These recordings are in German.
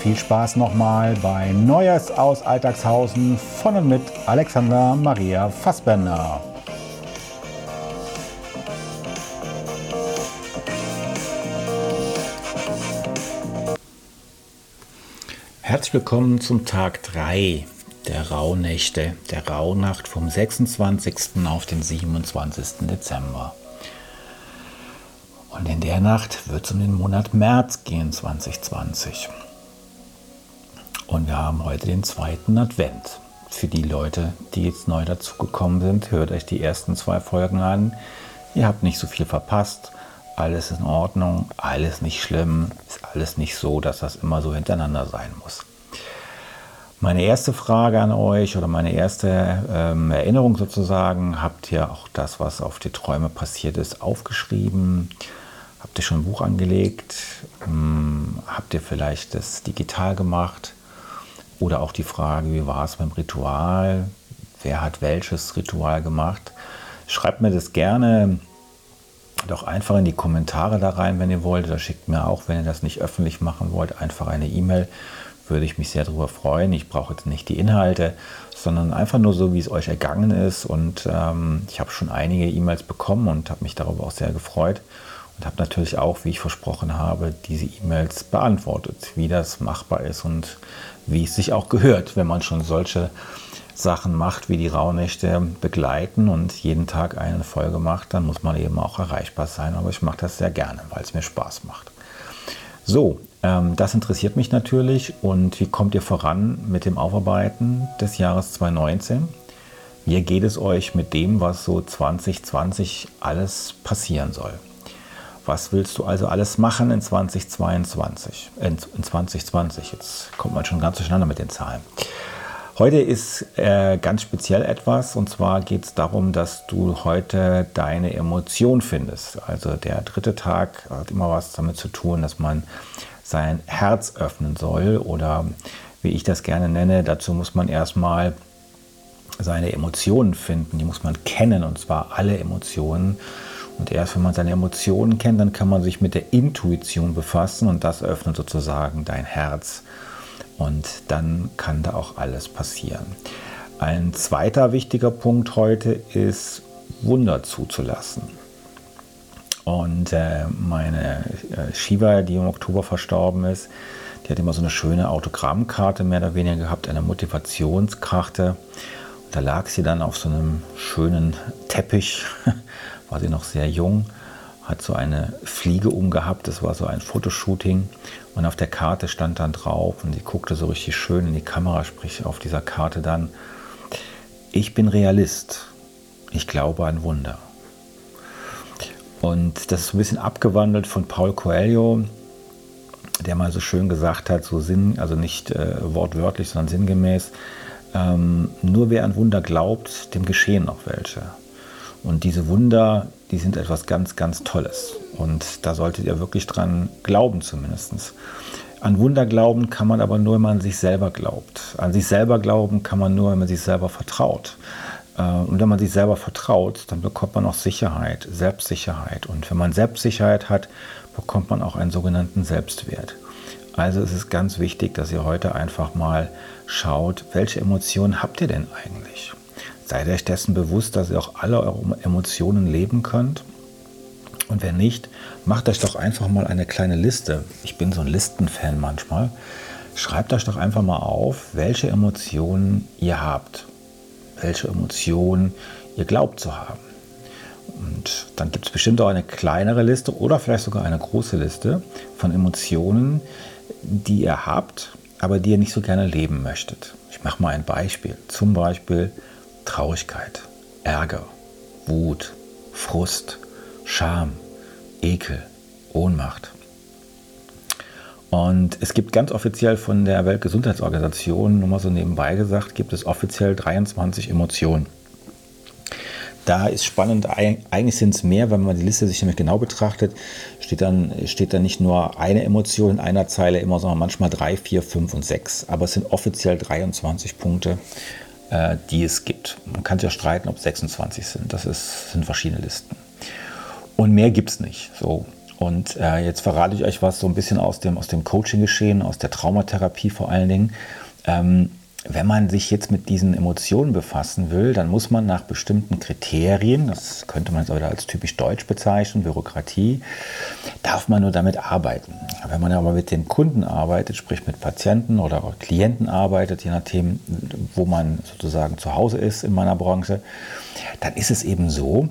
viel Spaß nochmal bei Neues aus Alltagshausen von und mit Alexander Maria Fassbender. Herzlich willkommen zum Tag 3 der Rauhnächte, der Rauhnacht vom 26. auf den 27. Dezember. Und in der Nacht wird es um den Monat März gehen, 2020. Und wir haben heute den zweiten Advent. Für die Leute, die jetzt neu dazugekommen sind, hört euch die ersten zwei Folgen an. Ihr habt nicht so viel verpasst. Alles in Ordnung, alles nicht schlimm, ist alles nicht so, dass das immer so hintereinander sein muss. Meine erste Frage an euch oder meine erste ähm, Erinnerung sozusagen, habt ihr auch das, was auf die Träume passiert ist, aufgeschrieben? Habt ihr schon ein Buch angelegt? Ähm, habt ihr vielleicht das digital gemacht? Oder auch die Frage, wie war es beim Ritual? Wer hat welches Ritual gemacht? Schreibt mir das gerne doch einfach in die Kommentare da rein, wenn ihr wollt. Oder schickt mir auch, wenn ihr das nicht öffentlich machen wollt, einfach eine E-Mail würde ich mich sehr darüber freuen. Ich brauche jetzt nicht die Inhalte, sondern einfach nur so, wie es euch ergangen ist. Und ähm, ich habe schon einige E-Mails bekommen und habe mich darüber auch sehr gefreut. Und habe natürlich auch, wie ich versprochen habe, diese E-Mails beantwortet, wie das machbar ist und wie es sich auch gehört, wenn man schon solche Sachen macht, wie die Rauhnächte begleiten und jeden Tag eine Folge macht, dann muss man eben auch erreichbar sein. Aber ich mache das sehr gerne, weil es mir Spaß macht. So, ähm, das interessiert mich natürlich. Und wie kommt ihr voran mit dem Aufarbeiten des Jahres 2019? Wie geht es euch mit dem, was so 2020 alles passieren soll? Was willst du also alles machen in 2022? In, in 2020, jetzt kommt man schon ganz durcheinander mit den Zahlen. Heute ist äh, ganz speziell etwas und zwar geht es darum, dass du heute deine Emotion findest. Also der dritte Tag hat immer was damit zu tun, dass man sein Herz öffnen soll oder wie ich das gerne nenne, dazu muss man erstmal seine Emotionen finden, die muss man kennen und zwar alle Emotionen. Und erst wenn man seine Emotionen kennt, dann kann man sich mit der Intuition befassen und das öffnet sozusagen dein Herz. Und dann kann da auch alles passieren. Ein zweiter wichtiger Punkt heute ist, Wunder zuzulassen. Und äh, meine äh, Shiva, die im Oktober verstorben ist, die hat immer so eine schöne Autogrammkarte mehr oder weniger gehabt, eine Motivationskarte. Und da lag sie dann auf so einem schönen Teppich, war sie noch sehr jung, hat so eine Fliege umgehabt, das war so ein Fotoshooting. Und auf der Karte stand dann drauf und sie guckte so richtig schön in die Kamera, sprich auf dieser Karte dann, ich bin Realist, ich glaube an Wunder. Und das ist ein bisschen abgewandelt von Paul Coelho, der mal so schön gesagt hat, so Sinn, also nicht äh, wortwörtlich, sondern sinngemäß, ähm, nur wer an Wunder glaubt, dem geschehen auch welche. Und diese Wunder, die sind etwas ganz, ganz Tolles. Und da solltet ihr wirklich dran glauben zumindest. An Wunder glauben kann man aber nur, wenn man an sich selber glaubt. An sich selber glauben kann man nur, wenn man sich selber vertraut. Äh, und wenn man sich selber vertraut, dann bekommt man auch Sicherheit, Selbstsicherheit. Und wenn man Selbstsicherheit hat, bekommt man auch einen sogenannten Selbstwert. Also es ist ganz wichtig, dass ihr heute einfach mal schaut, welche Emotionen habt ihr denn eigentlich? Seid euch dessen bewusst, dass ihr auch alle eure Emotionen leben könnt. Und wenn nicht, macht euch doch einfach mal eine kleine Liste. Ich bin so ein Listenfan manchmal. schreibt euch doch einfach mal auf, welche Emotionen ihr habt, welche Emotionen ihr glaubt zu haben. Und dann gibt es bestimmt auch eine kleinere Liste oder vielleicht sogar eine große Liste von Emotionen, die ihr habt, aber die ihr nicht so gerne leben möchtet. Ich mache mal ein Beispiel. Zum Beispiel Traurigkeit, Ärger, Wut, Frust, Scham, Ekel, Ohnmacht. Und es gibt ganz offiziell von der Weltgesundheitsorganisation, nur mal so nebenbei gesagt, gibt es offiziell 23 Emotionen. Da ist spannend, eigentlich sind es mehr, wenn man die Liste sich nämlich genau betrachtet, steht dann, steht dann nicht nur eine Emotion in einer Zeile immer, sondern manchmal drei, vier, fünf und sechs. Aber es sind offiziell 23 Punkte, äh, die es gibt. Man kann sich ja streiten, ob es 26 sind. Das ist, sind verschiedene Listen. Und mehr gibt es nicht. So. Und äh, jetzt verrate ich euch was so ein bisschen aus dem, aus dem Coaching-Geschehen, aus der Traumatherapie vor allen Dingen. Ähm, wenn man sich jetzt mit diesen Emotionen befassen will, dann muss man nach bestimmten Kriterien, das könnte man jetzt wieder als typisch deutsch bezeichnen, Bürokratie, darf man nur damit arbeiten. Wenn man aber mit den Kunden arbeitet, sprich mit Patienten oder Klienten arbeitet, je nachdem, wo man sozusagen zu Hause ist in meiner Branche, dann ist es eben so,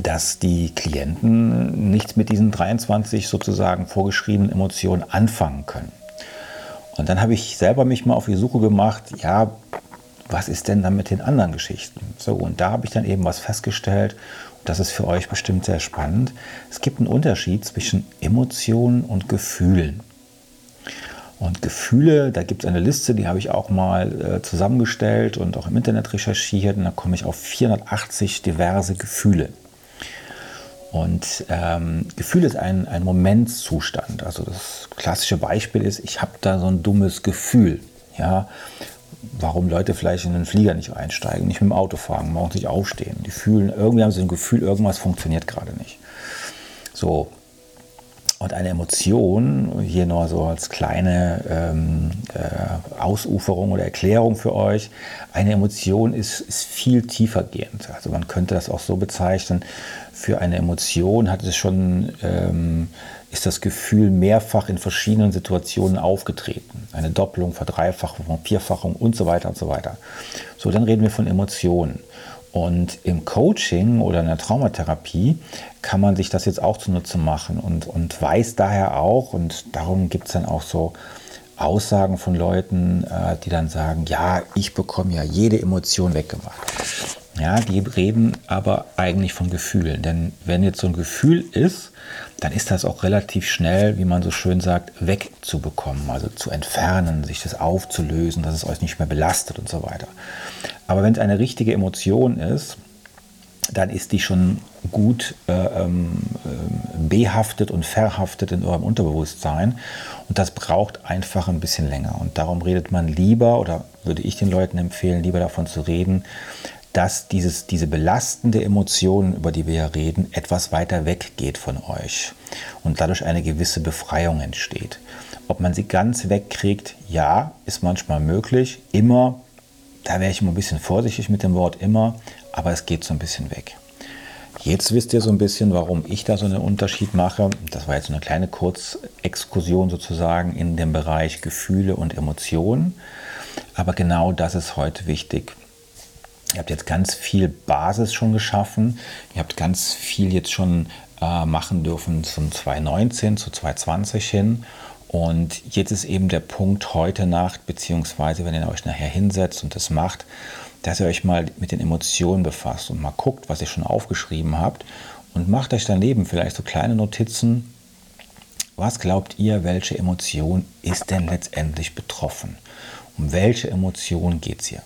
dass die Klienten nichts mit diesen 23 sozusagen vorgeschriebenen Emotionen anfangen können. Und dann habe ich selber mich mal auf die Suche gemacht, ja, was ist denn dann mit den anderen Geschichten? So, und da habe ich dann eben was festgestellt, und das ist für euch bestimmt sehr spannend. Es gibt einen Unterschied zwischen Emotionen und Gefühlen. Und Gefühle, da gibt es eine Liste, die habe ich auch mal äh, zusammengestellt und auch im Internet recherchiert. Und da komme ich auf 480 diverse Gefühle. Und ähm, Gefühl ist ein, ein Momentszustand. Also das klassische Beispiel ist, ich habe da so ein dummes Gefühl. Ja, warum Leute vielleicht in den Flieger nicht einsteigen, nicht mit dem Auto fahren, morgens nicht aufstehen. Die fühlen, irgendwie haben sie ein Gefühl, irgendwas funktioniert gerade nicht. So. Und eine Emotion, hier nur so als kleine ähm, äh, Ausuferung oder Erklärung für euch, eine Emotion ist, ist viel tiefer gehend. Also man könnte das auch so bezeichnen, für eine Emotion hat es schon, ähm, ist das Gefühl mehrfach in verschiedenen Situationen aufgetreten. Eine Doppelung, Verdreifachung, Vierfachung und so weiter und so weiter. So, dann reden wir von Emotionen. Und im Coaching oder in der Traumatherapie kann man sich das jetzt auch zunutze machen und, und weiß daher auch, und darum gibt es dann auch so Aussagen von Leuten, äh, die dann sagen, ja, ich bekomme ja jede Emotion weggemacht. Ja, die reden aber eigentlich von Gefühlen. Denn wenn jetzt so ein Gefühl ist, dann ist das auch relativ schnell, wie man so schön sagt, wegzubekommen, also zu entfernen, sich das aufzulösen, dass es euch nicht mehr belastet und so weiter. Aber wenn es eine richtige Emotion ist, dann ist die schon gut äh, ähm, äh, behaftet und verhaftet in eurem Unterbewusstsein. Und das braucht einfach ein bisschen länger. Und darum redet man lieber, oder würde ich den Leuten empfehlen, lieber davon zu reden, dass dieses, diese belastende Emotion, über die wir ja reden, etwas weiter weggeht von euch und dadurch eine gewisse Befreiung entsteht. Ob man sie ganz wegkriegt, ja, ist manchmal möglich. Immer, da wäre ich immer ein bisschen vorsichtig mit dem Wort immer, aber es geht so ein bisschen weg. Jetzt wisst ihr so ein bisschen, warum ich da so einen Unterschied mache. Das war jetzt eine kleine Kurzexkursion sozusagen in dem Bereich Gefühle und Emotionen. Aber genau das ist heute wichtig. Ihr habt jetzt ganz viel Basis schon geschaffen. Ihr habt ganz viel jetzt schon äh, machen dürfen zum 2019, zu 2020 hin. Und jetzt ist eben der Punkt heute Nacht, beziehungsweise wenn ihr euch nachher hinsetzt und das macht, dass ihr euch mal mit den Emotionen befasst und mal guckt, was ihr schon aufgeschrieben habt und macht euch daneben vielleicht so kleine Notizen. Was glaubt ihr, welche Emotion ist denn letztendlich betroffen? Um welche Emotion geht es hier?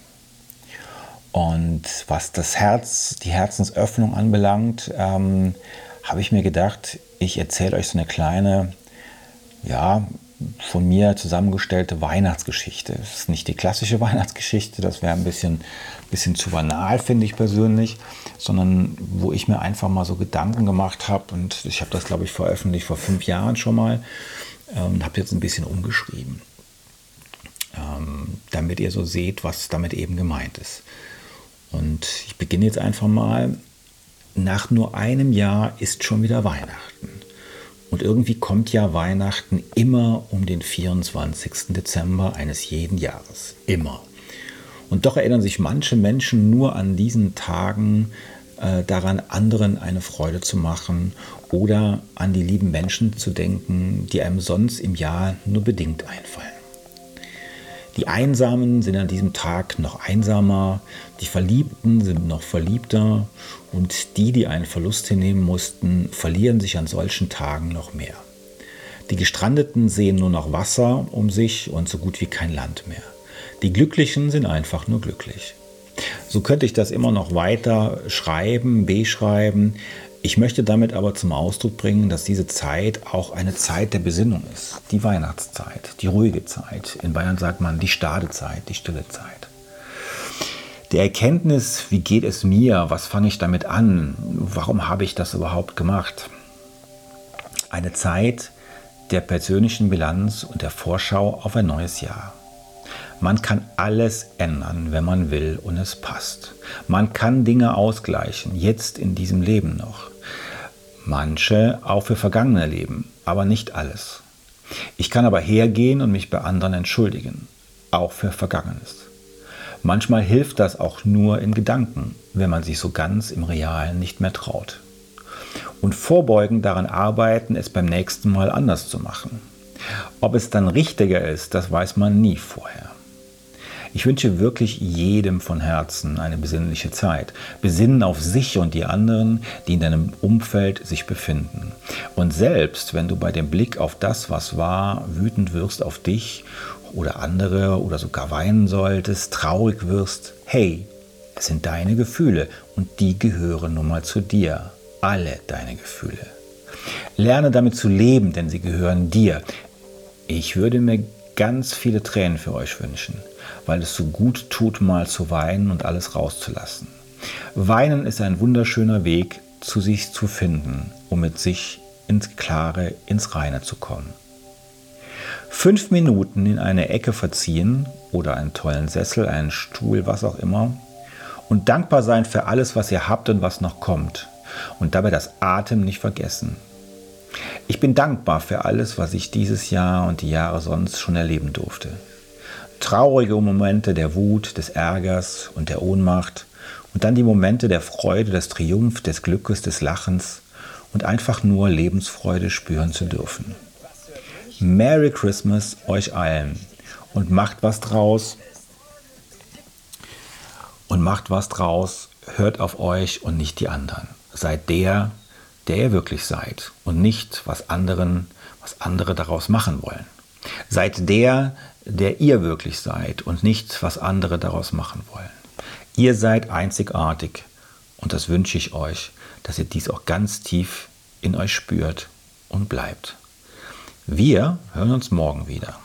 Und was das Herz, die Herzensöffnung anbelangt, ähm, habe ich mir gedacht, ich erzähle euch so eine kleine, ja, von mir zusammengestellte Weihnachtsgeschichte. Es ist nicht die klassische Weihnachtsgeschichte, das wäre ein bisschen, bisschen zu banal, finde ich persönlich, sondern wo ich mir einfach mal so Gedanken gemacht habe und ich habe das, glaube ich, veröffentlicht vor fünf Jahren schon mal und ähm, habe jetzt ein bisschen umgeschrieben, ähm, damit ihr so seht, was damit eben gemeint ist. Und ich beginne jetzt einfach mal. Nach nur einem Jahr ist schon wieder Weihnachten. Und irgendwie kommt ja Weihnachten immer um den 24. Dezember eines jeden Jahres. Immer. Und doch erinnern sich manche Menschen nur an diesen Tagen äh, daran, anderen eine Freude zu machen oder an die lieben Menschen zu denken, die einem sonst im Jahr nur bedingt einfallen. Die Einsamen sind an diesem Tag noch einsamer, die Verliebten sind noch verliebter und die, die einen Verlust hinnehmen mussten, verlieren sich an solchen Tagen noch mehr. Die Gestrandeten sehen nur noch Wasser um sich und so gut wie kein Land mehr. Die Glücklichen sind einfach nur glücklich. So könnte ich das immer noch weiter schreiben, beschreiben. Ich möchte damit aber zum Ausdruck bringen, dass diese Zeit auch eine Zeit der Besinnung ist. Die Weihnachtszeit, die ruhige Zeit. In Bayern sagt man die Stadezeit, die stille Zeit. Die Erkenntnis, wie geht es mir, was fange ich damit an, warum habe ich das überhaupt gemacht. Eine Zeit der persönlichen Bilanz und der Vorschau auf ein neues Jahr. Man kann alles ändern, wenn man will und es passt. Man kann Dinge ausgleichen, jetzt in diesem Leben noch. Manche auch für vergangene Leben, aber nicht alles. Ich kann aber hergehen und mich bei anderen entschuldigen, auch für Vergangenes. Manchmal hilft das auch nur in Gedanken, wenn man sich so ganz im Realen nicht mehr traut. Und vorbeugend daran arbeiten, es beim nächsten Mal anders zu machen. Ob es dann richtiger ist, das weiß man nie vorher. Ich wünsche wirklich jedem von Herzen eine besinnliche Zeit. Besinnen auf sich und die anderen, die in deinem Umfeld sich befinden. Und selbst wenn du bei dem Blick auf das, was war, wütend wirst auf dich oder andere oder sogar weinen solltest, traurig wirst, hey, es sind deine Gefühle und die gehören nun mal zu dir. Alle deine Gefühle. Lerne damit zu leben, denn sie gehören dir. Ich würde mir ganz viele Tränen für euch wünschen, weil es so gut tut, mal zu weinen und alles rauszulassen. Weinen ist ein wunderschöner Weg, zu sich zu finden, um mit sich ins Klare, ins Reine zu kommen. Fünf Minuten in eine Ecke verziehen oder einen tollen Sessel, einen Stuhl, was auch immer, und dankbar sein für alles, was ihr habt und was noch kommt. Und dabei das Atem nicht vergessen. Ich bin dankbar für alles, was ich dieses Jahr und die Jahre sonst schon erleben durfte. Traurige Momente der Wut, des Ärgers und der Ohnmacht und dann die Momente der Freude, des Triumph, des Glückes, des Lachens und einfach nur Lebensfreude spüren zu dürfen. Merry Christmas euch allen und macht was draus. Und macht was draus, hört auf euch und nicht die anderen. Seid der, der ihr wirklich seid und nicht, was anderen, was andere daraus machen wollen. Seid der, der ihr wirklich seid und nicht, was andere daraus machen wollen. Ihr seid einzigartig und das wünsche ich euch, dass ihr dies auch ganz tief in euch spürt und bleibt. Wir hören uns morgen wieder.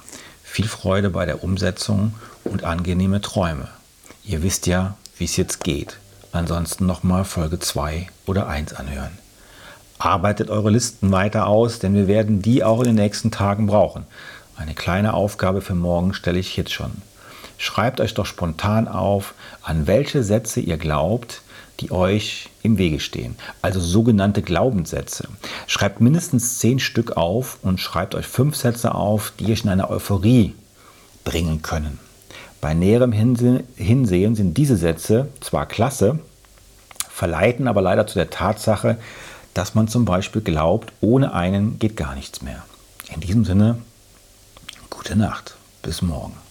Viel Freude bei der Umsetzung und angenehme Träume. Ihr wisst ja, wie es jetzt geht. Ansonsten nochmal Folge 2 oder 1 anhören. Arbeitet eure Listen weiter aus, denn wir werden die auch in den nächsten Tagen brauchen. Eine kleine Aufgabe für morgen stelle ich jetzt schon. Schreibt euch doch spontan auf, an welche Sätze ihr glaubt, die euch im Wege stehen. Also sogenannte Glaubenssätze. Schreibt mindestens zehn Stück auf und schreibt euch fünf Sätze auf, die euch in eine Euphorie bringen können. Bei näherem Hinsehen sind diese Sätze zwar klasse, verleiten aber leider zu der Tatsache, dass man zum Beispiel glaubt, ohne einen geht gar nichts mehr. In diesem Sinne, gute Nacht, bis morgen.